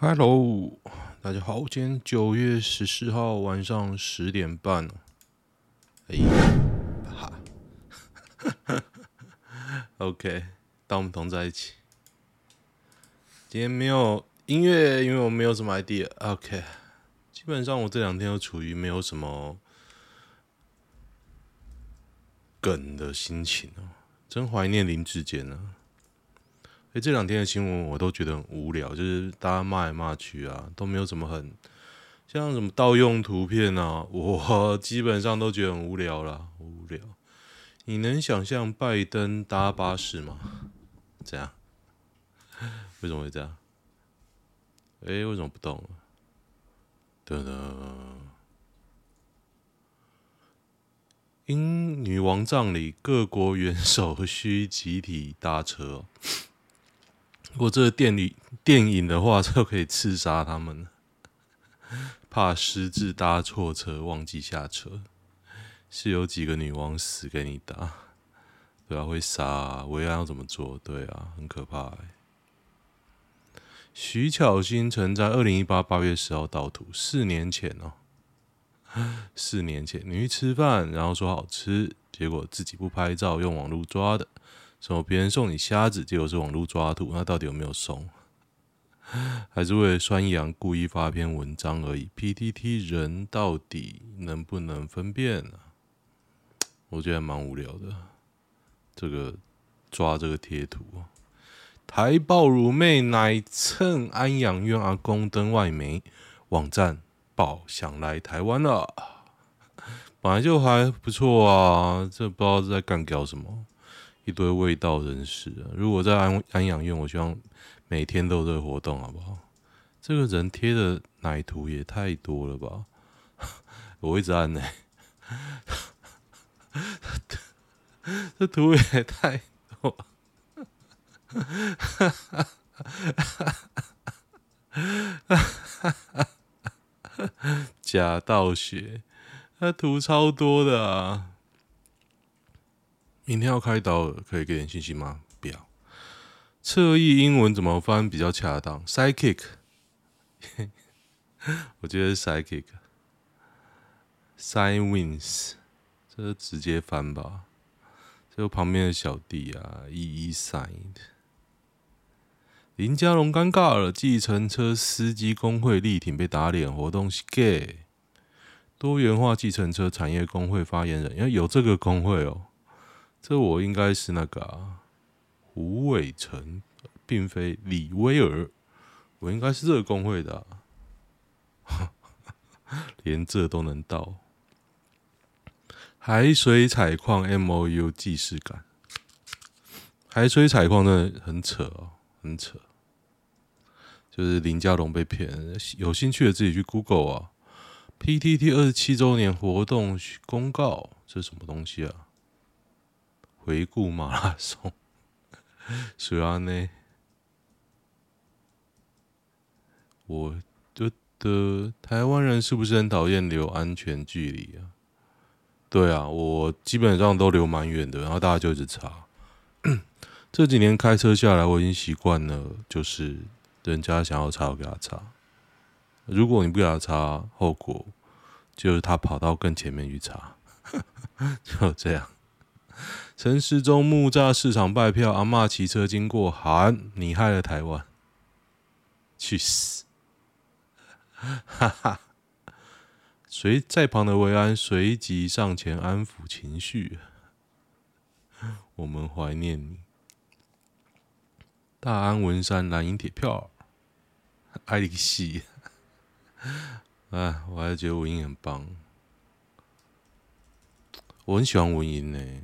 Hello，大家好，今天九月十四号晚上十点半。哎，哈哈，OK，当我们同在一起。今天没有音乐，因为我没有什么 idea。OK，基本上我这两天都处于没有什么梗的心情哦，真怀念林志坚呢。这两天的新闻我都觉得很无聊，就是大家骂来骂去啊，都没有什么很像什么盗用图片啊，我 基本上都觉得很无聊啦，无聊。你能想象拜登搭巴士吗？这样？为什么会这样？哎，为什么不动？噔噔。因女王葬礼，各国元首 需集体搭车。如果这个电影电影的话，就可以刺杀他们。怕失智搭错车，忘记下车，是有几个女王死给你搭？对啊，会杀啊，维安要怎么做？对啊，很可怕欸。徐巧芯曾在二零一八八月十号盗图，四年前哦，四年前你去吃饭，然后说好吃，结果自己不拍照，用网络抓的。什么别人送你虾子，结果是网络抓图，那到底有没有送？还是为了酸阳故意发篇文章而已？PTT 人到底能不能分辨呢、我觉得蛮无聊的。这个抓这个贴图，台爆乳妹乃蹭安养院阿公登外媒网站报想来台湾了，本来就还不错啊，这不知道在干搞什么。一堆味道人士啊！如果在安安养院，我希望每天都有这个活动，好不好？这个人贴的奶图也太多了吧！我一直按呢，这图也太多，假道学，他图超多的啊！明天要开刀了，可以给点信息吗？不要。侧翼英文怎么翻比较恰当？Sidekick，我觉得是 Sidekick。Side wins，这是直接翻吧。这个旁边的小弟啊，E E side。林佳龙尴尬了，计程车司机工会力挺被打脸，活动是 gay。多元化计程车产业工会发言人，因为有这个工会哦。这我应该是那个、啊、胡伟成，并非李威尔。我应该是这个工会的、啊，连这都能到。海水采矿 M O U 既视感，海水采矿真的很扯哦，很扯。就是林家龙被骗，有兴趣的自己去 Google 啊。P T T 二十七周年活动公告，这是什么东西啊？回顾马拉松，虽然呢，我觉得台湾人是不是很讨厌留安全距离啊？对啊，我基本上都留蛮远的，然后大家就一直查。这几年开车下来，我已经习惯了，就是人家想要查，我给他查。如果你不给他查，后果就是他跑到更前面去查，就这样。陈时中木栅市场拜票，阿嬷骑车经过喊：“你害了台湾，去死！”哈哈。随在旁的维安随即上前安抚情绪。我们怀念你，大安文山蓝营铁票，爱丽西。哎，我还是觉得文英很棒，我很喜欢文英呢。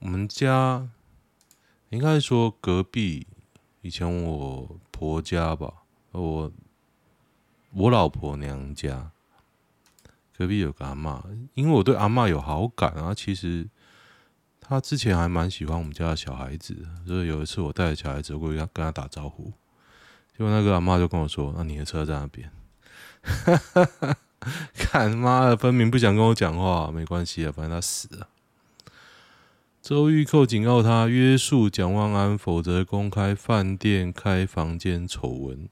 我们家应该说隔壁，以前我婆家吧，我我老婆娘家隔壁有个阿嬷，因为我对阿嬷有好感啊。其实她之前还蛮喜欢我们家的小孩子，所以有一次我带着小孩子过去跟她打招呼，结果那个阿嬷就跟我说：“那、你的车在那边。”看妈的，分明不想跟我讲话，没关系啊，反正他死了。周玉蔻警告他约束蒋万安，否则公开饭店开房间丑闻。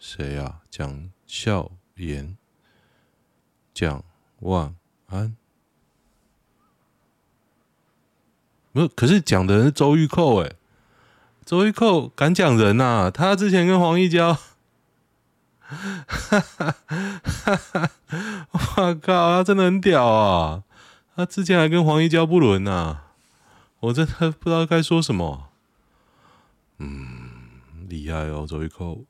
谁啊？蒋孝严、蒋万安？没有，可是讲的人是周玉蔻哎，周玉蔻敢讲人呐、啊？他之前跟黄义交，哈哈哈哈哈！我靠，他真的很屌啊！他之前还跟黄一交不伦呢、我真的不知道该说什么。嗯，厉害哦，周玉蔻。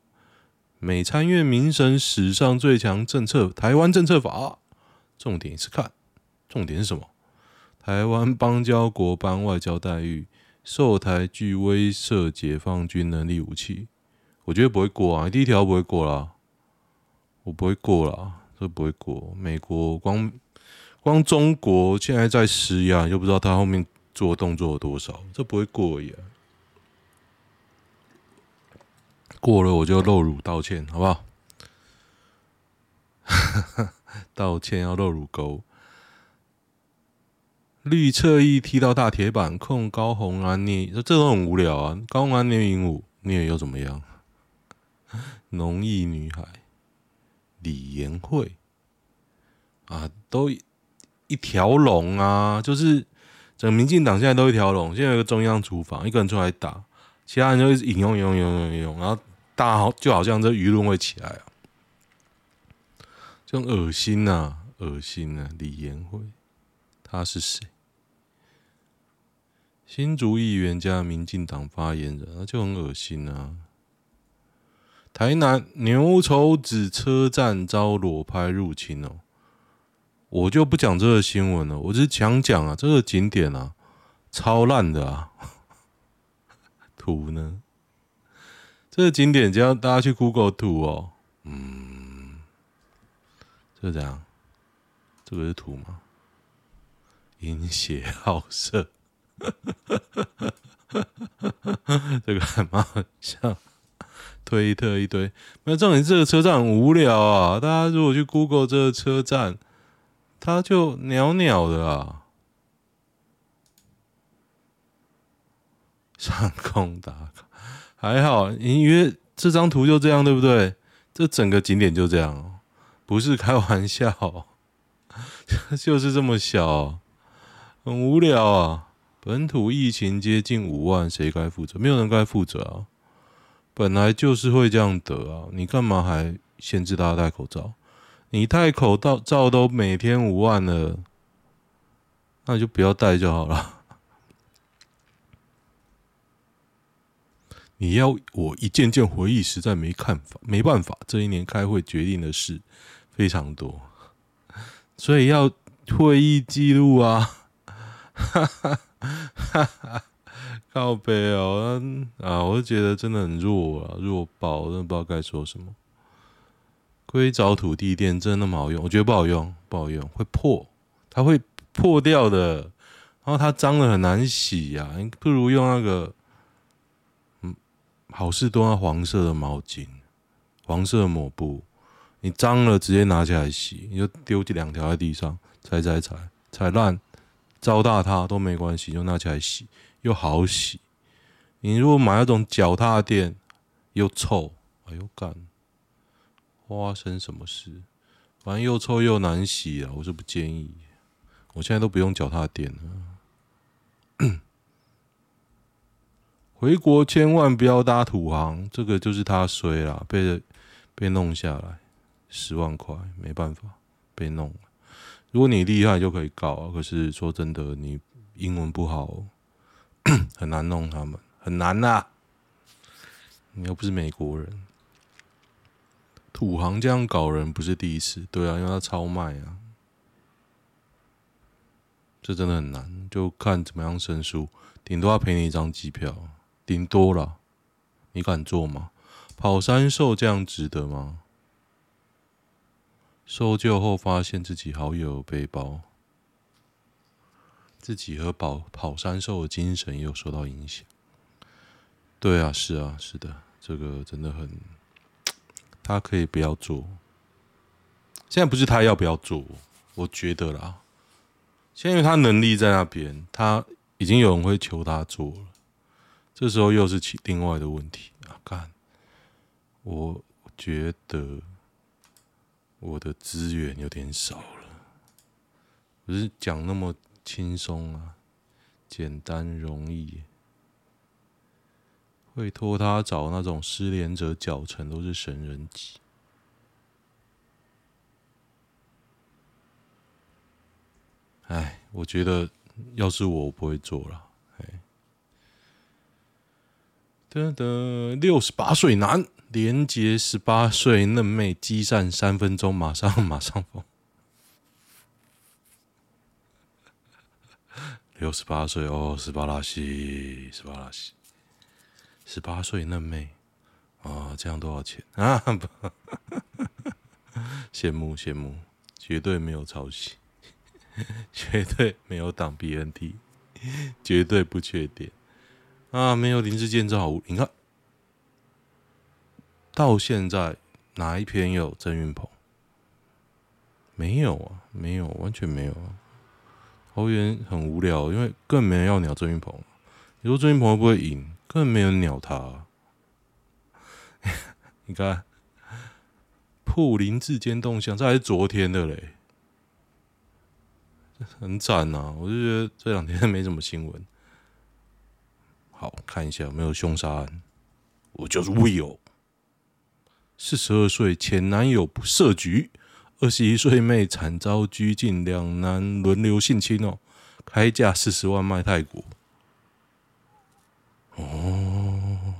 美参院民审史上最强政策，台湾政策法，重点是看，重点是什么？台湾邦交国颁外交待遇，受台具威慑解放军能力武器，我觉得不会过啊，第一条不会过啦，我不会过啦，这不会过。美国光光中国现在在施压，又不知道他后面做动作有多少，这不会过而已啊。过了我就露乳道歉，好不好？道歉要露乳沟。绿侧翼踢到大铁板，控高红安捏，这都很无聊啊！高红安捏鹦鹉，捏又怎么样？农艺女孩李妍慧啊，都一条龙啊！就是整个民进党现在都一条龙，现在有个中央厨房，一个人出来打，其他人就一直引用、引用、引用、引用，然后大家好就好像这舆论会起来啊，就很恶心、啊，恶心、啊！李延辉。他是谁？新竹议员加民进党发言人，那就很恶心啊！台南牛稠子车站遭裸拍入侵哦，我就不讲这个新闻了，我只是讲讲啊，这个景点啊，超烂的啊！图呢？这个景点只要大家去 Google 图哦，嗯，这怎样？这个是图吗？淫邪好色，这个还蛮像。推特一堆，那重点这个车站很无聊啊！大家如果去 Google 这个车站，他就鸟鸟的啊。上空打卡还好，因为这张图就这样，对不对？这整个景点就这样，不是开玩笑，就是这么小。很无聊啊！本土疫情接近五万，谁该负责？没有人该负责啊！本来就是会这样得啊！你干嘛还限制大家戴口罩？你戴口罩罩都每天五万了，那就不要戴就好了。你要我一件件回忆，实在没看法，没办法。这一年开会决定的事非常多，所以要会议记录啊。哈哈哈哈靠北哦，啊，我就觉得真的很弱啊，弱爆，真的不知道该说什么。硅藻土地垫真的那么好用？我觉得不好用，不好用，会破，它会破掉的。然后它脏的很难洗呀，你不如用那个，嗯，好事多那黄色的毛巾，黄色的抹布，你脏了直接拿起来洗，你就丢这两条在地上，踩踩踩，踩烂。糟蹋它都没关系，就拿起来洗，又好洗。你如果买那种脚踏垫，又臭，哎呦干，发生什么事？反正又臭又难洗啊，我是不建议。我现在都不用脚踏垫了。回国千万不要搭土航，这个就是他衰了，被被弄下来十万块，没办法，被弄。如果你厉害就可以告啊，可是说真的，你英文不好，很难弄他们，很难呐、啊。你又不是美国人，土航这样搞人不是第一次，对啊，因为他超卖啊，这真的很难，就看怎么样申诉，顶多要赔你一张机票，顶多了，你敢做吗？跑山兽这样值得吗？搜救后发现自己好友背包，自己和跑跑山兽的精神也有受到影响。对啊，是啊，是的，这个真的很，他可以不要做。现在不是他要不要做，我觉得啦，现在他能力在那边，他已经有人会求他做了，这时候又是其另外的问题。啊！干，我觉得我的资源有点少了，不是讲那么轻松啊，简单容易，会托他找那种失联者脚程都是神人级。哎，我觉得要是我，我不会做了。哎，得得，六十八岁男连接十八岁嫩妹，激战三分钟，马上马上疯。六十八岁哦，十八拉西，十八拉西，十八岁嫩妹啊，这样多少钱啊？羡慕羡慕，绝对没有抄袭。绝对没有挡 BNT，绝对不缺点啊！没有临时建造物，你看到现在哪一篇有郑云鹏？没有啊，没有，完全没有啊！桃园很无聊，因为更没人要鸟郑云鹏。你说郑云鹏会不会赢？根本没人鸟他。你看，破林志坚动向，这还是昨天的嘞。很赞呐、啊，我就觉得这两天没什么新闻。好，看一下有没有凶杀案。我就是 Will，四十二岁前男友不设局，二十一岁妹惨遭拘禁，两男轮流性侵哦，开价四十万卖泰国。哦，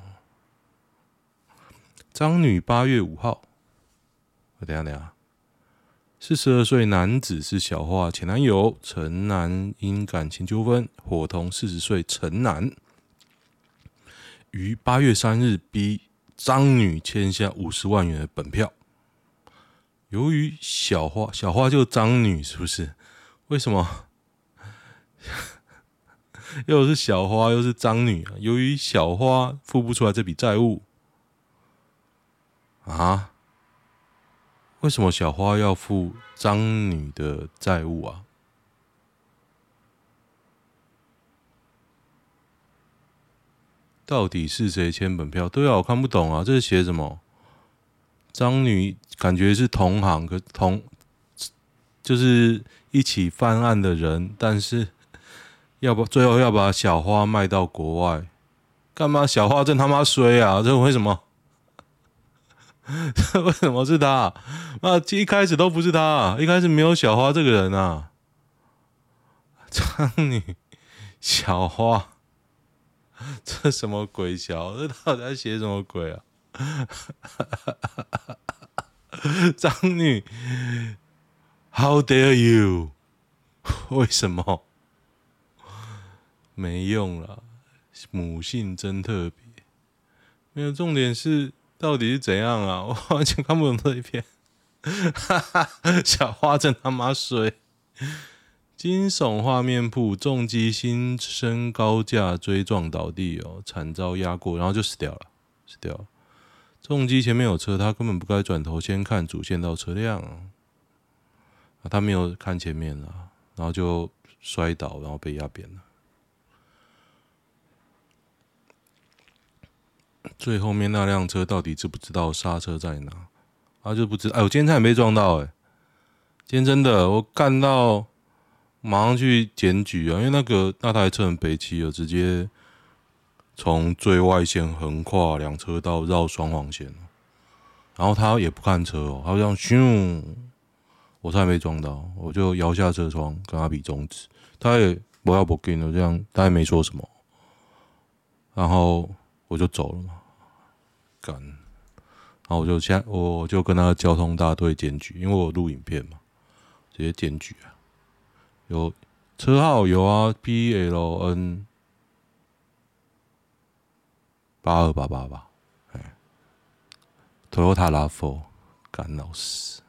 张女八月五号，我等下等下。四十二岁男子是小花前男友，陈男因感情纠纷，伙同四十岁陈男于八月三日逼张女签下五十万元的本票。由于小花小花就张女是不是？为什么又是小花又是张女啊？由于小花付不出来这笔债务啊？为什么小花要付张女的债务啊？到底是谁签本票？对啊，我看不懂啊，这是写什么？张女感觉是同行，可同就是一起犯案的人，但是要不最后要把小花卖到国外，干嘛？小花真他妈衰啊！这为什么？为什么是他？啊，一开始都不是他，一开始没有小花这个人啊。张女小花，这什么鬼小？这到底在写什么鬼啊？张女，How dare you？为什么？没用了，母性真特别。没有，重点是。到底是怎样啊？我完全看不懂这一篇。小花真他妈衰！惊悚画面铺，重机新升高架追撞倒地哦，惨遭压过，然后就死掉了，死掉了。重机前面有车，他根本不该转头先看主线道车辆啊，他没有看前面啊，然后就摔倒，然后被压扁了。最后面那辆车到底知不知道刹车在哪？他、啊、就不知道。哎，我今天差点没撞到哎、今天真的，我干到马上去检举啊！因为那个那台车很北七了，直接从最外线横跨两车道绕双黄线，然后他也不看车哦，他这样咻，我差点没撞到，我就摇下车窗跟他比中指，他也不要不给我这样，他也没说什么，然后。我就走了嘛，干，然后我就先，我就跟他交通大队检举，因为我录影片嘛，直接检举啊。有车号有啊，B L N 八二八八吧，哎，Toyota r a v 干老师。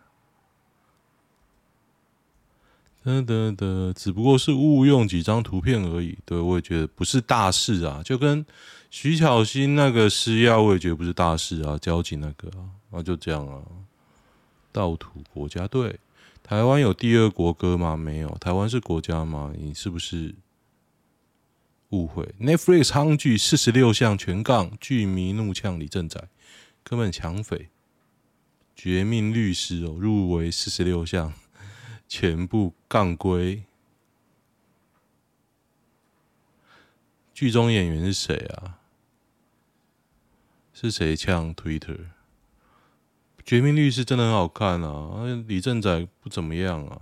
得得得，只不过是误用几张图片而已。对，我也觉得不是大事啊，就跟徐巧芯那个施压，我也觉得不是大事啊。交警那个啊，就这样啊。盗图国家队，台湾有第二国歌吗？没有。台湾是国家吗？你是不是误会？Netflix 夯剧四十六项全杠，剧迷怒呛李正宰，根本抢匪。绝命律师哦，入围四十六项，全部杠归。剧中演员是谁啊？是谁呛 Twitter？绝命律师真的很好看啊，李正宰不怎么样啊。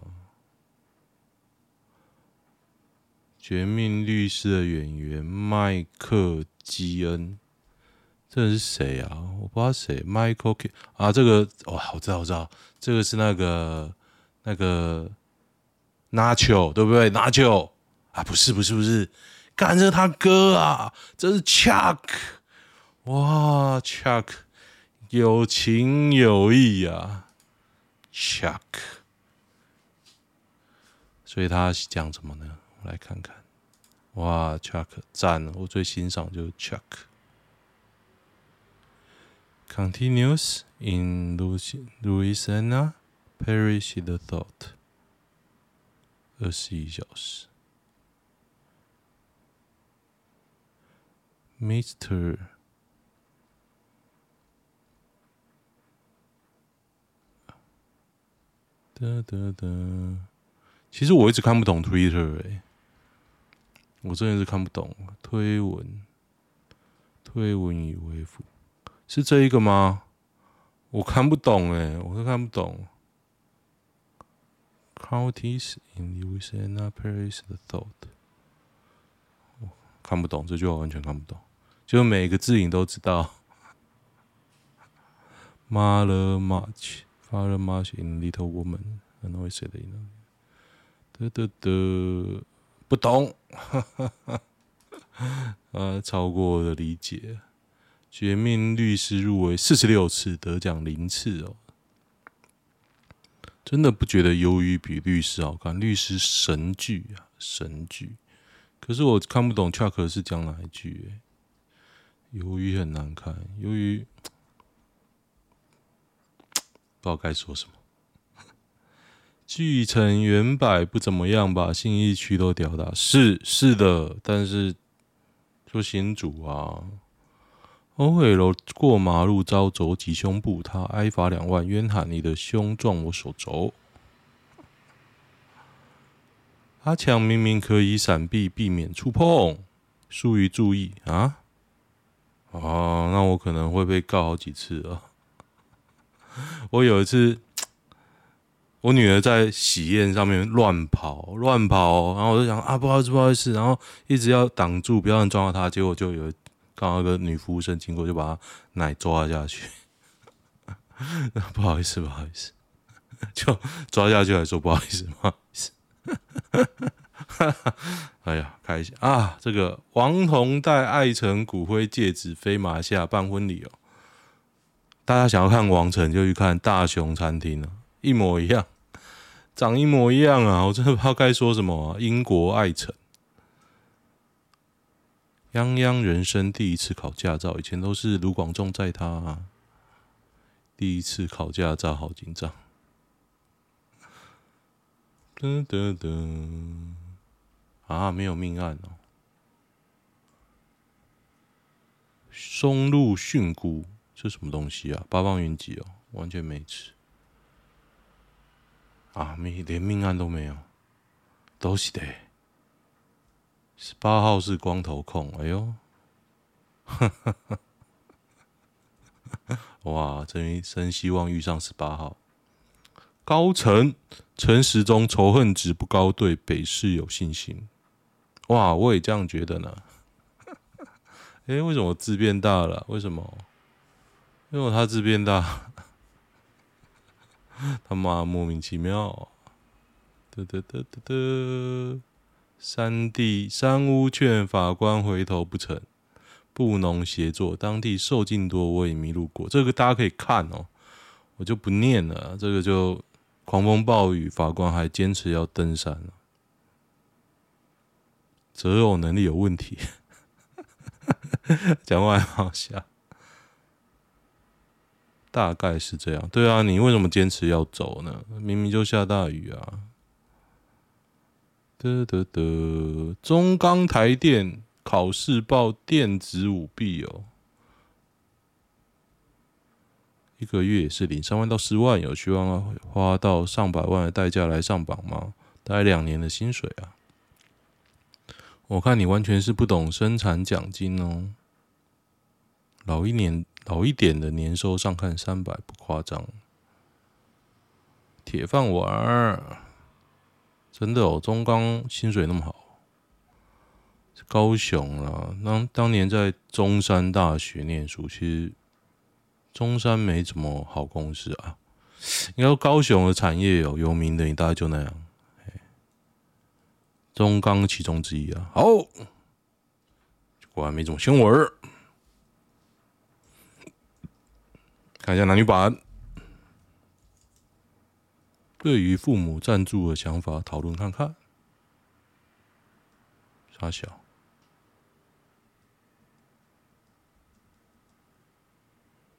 绝命律师的演员麦克基恩，这是谁啊？我不知道谁。Michael K 啊，这个哇，我知道，我知道，这个是那个那个 Nacho 对不对？Nacho 啊，不是，不是，不是，干，这他哥啊，这是 Chuck，哇，Chuck。有情有义啊，Chuck。所以他讲什么呢？我来看看。哇，Chuck 赞！我最欣赏就是 Chuck。Continues in Louisiana, perish the thought。二十一小时。Mr. 哒哒哒，其实我一直看不懂 Twitter 哎、我真的是看不懂推文，推文已恢复，是这一个吗？我看不懂哎、我都看不懂。Counties in Louisiana perish the thought，看不懂这句话，完全看不懂，就每个字你都知道。Mother March。Father March in Little Woman，很会写的音。得得得，不懂，哈哈哈。啊，超过我的理解。绝命律师入围四十六次，得奖零次哦。真的不觉得鱿鱼比律师好看？律师神剧啊，神剧。可是我看不懂 Chuck 是讲哪一句？鱿鱼很难看，鱿鱼。不知道该说什么。巨城原版不怎么样吧？信义区都屌打，是是的，但是说新竹啊，OL 过马路遭肘击胸部，他挨罚两万，冤喊你的胸撞我手肘。阿强明明可以闪避，避免触碰，疏于注意啊！哦，那我可能会被告好几次啊。我有一次，我女儿在喜宴上面乱跑，乱跑，然后我就想啊，不好意思，不好意思，然后一直要挡住，不要让撞到她。结果就有刚刚个女服务生经过，就把她奶抓下去。不好意思，不好意思，就抓下去还说不好意思，不好意思。哎呀，开心啊！这个王彤带爱辰骨灰戒指飞马来西亚办婚礼哦。大家想要看王城，就去看大雄餐厅了，一模一样，长一模一样啊！我真的不知道该说什么啊。英国爱城，泱泱人生第一次考驾照，以前都是卢广仲载他。第一次考驾照，好紧张。噔噔噔，啊，没有命案哦。松露蕈菇。是什么东西啊？八方云集哦，完全没吃啊！没连命案都没有，都是的。十八号是光头控，哎呦，哇！真真希望遇上十八号。高层陈时中仇恨值不高，对北市有信心。哇，我也这样觉得呢。哎，为什么字变大了？为什么？因为他字变大，他妈莫名其妙。得得得得得，三地山屋劝法官回头不成，布农协作，当地受尽多，我也迷路过。这个大家可以看哦，我就不念了。这个就狂风暴雨，法官还坚持要登山，择偶能力有问题，讲话还好笑。大概是这样。对啊，你为什么坚持要走呢？明明就下大雨啊！得得得，中钢台电考试报电子舞弊哦，一个月也是领三万到十万，有希望花到上百万的代价来上榜吗？大概两年的薪水啊！我看你完全是不懂生产奖金哦。老一年老一点的年收上看三百不夸张，铁饭碗儿，真的哦，中钢薪水那么好，高雄啊，当当年在中山大学念书，其实中山没什么好公司啊。应该说高雄的产业有有名的，你大概就那样。中钢其中之一啊，好，果然没什么新闻。看一下男女版，对于父母赞助的想法讨论看看。傻小，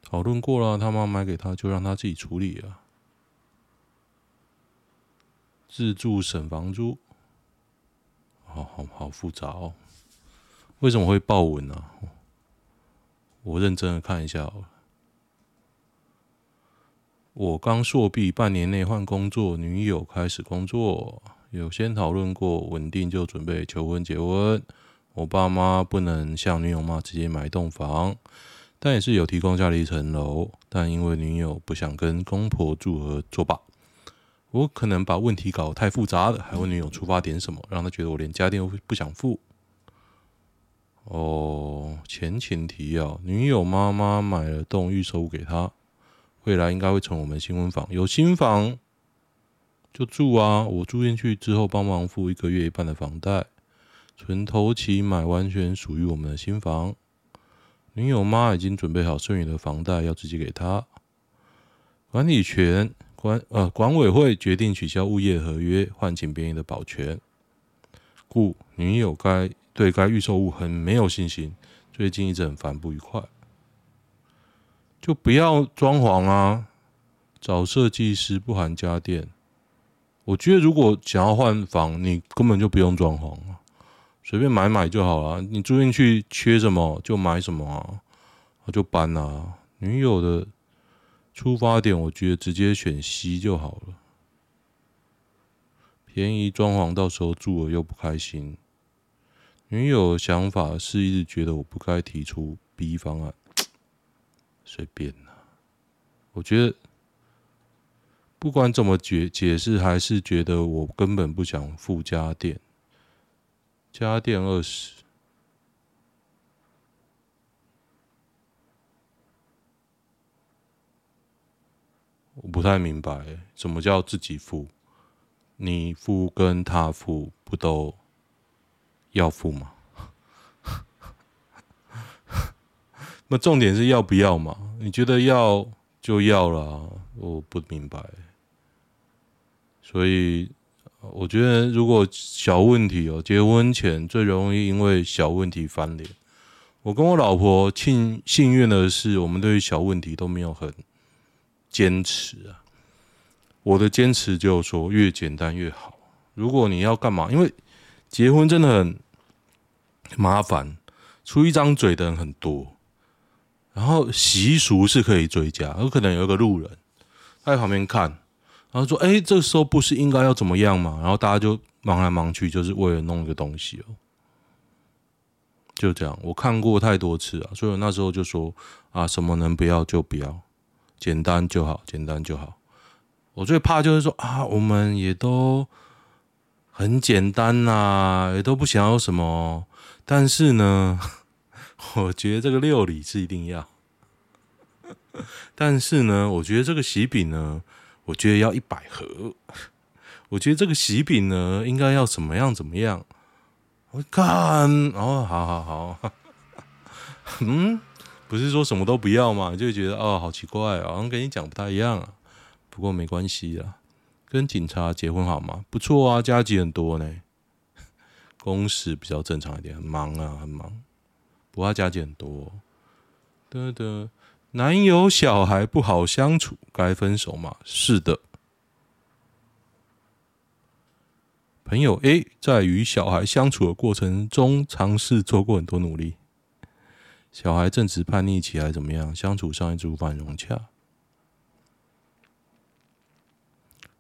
讨论过了，他妈买给他，就让他自己处理啊。自助省房租。好好好复杂哦，为什么会爆文呢、啊？我认真的看一下哦。我刚硕毕，半年内换工作，女友开始工作，有先讨论过稳定就准备求婚结婚。我爸妈不能像女友妈直接买一栋房，但也是有提供家里一层楼，但因为女友不想跟公婆住而作罢。我可能把问题搞太复杂了，还问女友出发点什么，让她觉得我连家电都不想付。哦，前情提要：女友妈妈买了栋预售屋给她，未来应该会成我们新婚房。有新房就住啊！我住进去之后，帮忙付一个月一半的房贷，存头期买完全属于我们的新房。女友妈已经准备好剩余的房贷要直接给她，管理权。管呃管委会决定取消物业合约，唤请便宜的保全，故女友该对该预售物很没有信心，最近一直很烦不愉快，就不要装潢啊，找设计师不含家电。我觉得如果想要换房，你根本就不用装潢啊，随便买买就好了。你住进去缺什么就买什么啊，就搬啊。女友的。出发点，我觉得直接选 C 就好了，便宜装潢，到时候住了又不开心。女友想法是一直觉得我不该提出 B 方案，随便啦。我觉得不管怎么解解释，还是觉得我根本不想付家电，家电二十。我不太明白，什么叫自己付？你付跟他付不都要付吗？那重点是要不要嘛？你觉得要就要了，我不明白。所以我觉得，如果小问题哦，结婚前最容易因为小问题翻脸。我跟我老婆庆幸运的是，我们对于小问题都没有很。坚持啊！我的坚持就是说，越简单越好。如果你要干嘛？因为结婚真的很麻烦，出一张嘴的人很多。然后习俗是可以追加，有可能有一个路人他在旁边看，然后说：“哎，这个时候不是应该要怎么样吗？”然后大家就忙来忙去，就是为了弄一个东西哦。就这样，我看过太多次啊，所以我那时候就说：“啊，什么能不要就不要。”简单就好，简单就好。我最怕就是说啊，我们也都很简单呐、啊，也都不想要什么。但是呢，我觉得这个六礼是一定要。但是呢，我觉得这个喜饼呢，我觉得要一百盒。我觉得这个喜饼呢，应该要怎么样怎么样。我看，哦，好好好，嗯。不是说什么都不要嘛，就觉得哦，好奇怪啊，好像跟你讲不太一样啊。不过没关系啊，跟警察结婚好吗？不错啊，加急很多呢，工时比较正常一点，很忙啊，很忙。不要加减多。得得，男友小孩不好相处，该分手吗？是的。朋友 A 在与小孩相处的过程中，尝试做过很多努力。小孩正值叛逆期，还怎么样？相处上一直无法融洽。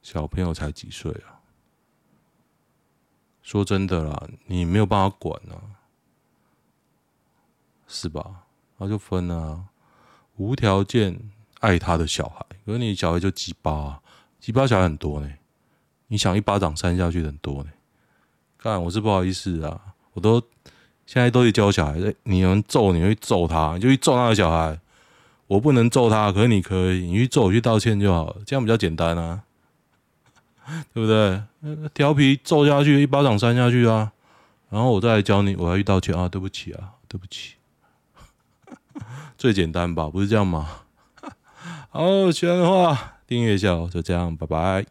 小朋友才几岁啊？说真的啦，你没有办法管啊，是吧？那就分啊，无条件爱他的小孩。可是你小孩就鸡巴啊，鸡巴小孩很多呢。你想一巴掌扇下去很多呢？干，我是不好意思啊，我都现在都去教小孩，你能揍你就去揍他，你就去揍那个小孩。我不能揍他，可是你可以，你去揍我去道歉就好了，这样比较简单啊，对不对？调皮揍下去，一巴掌扇下去啊，然后我再来教你，我要去道歉啊，对不起啊，对不起，最简单吧？不是这样吗？好，喜欢的话订阅一下，就这样，拜拜。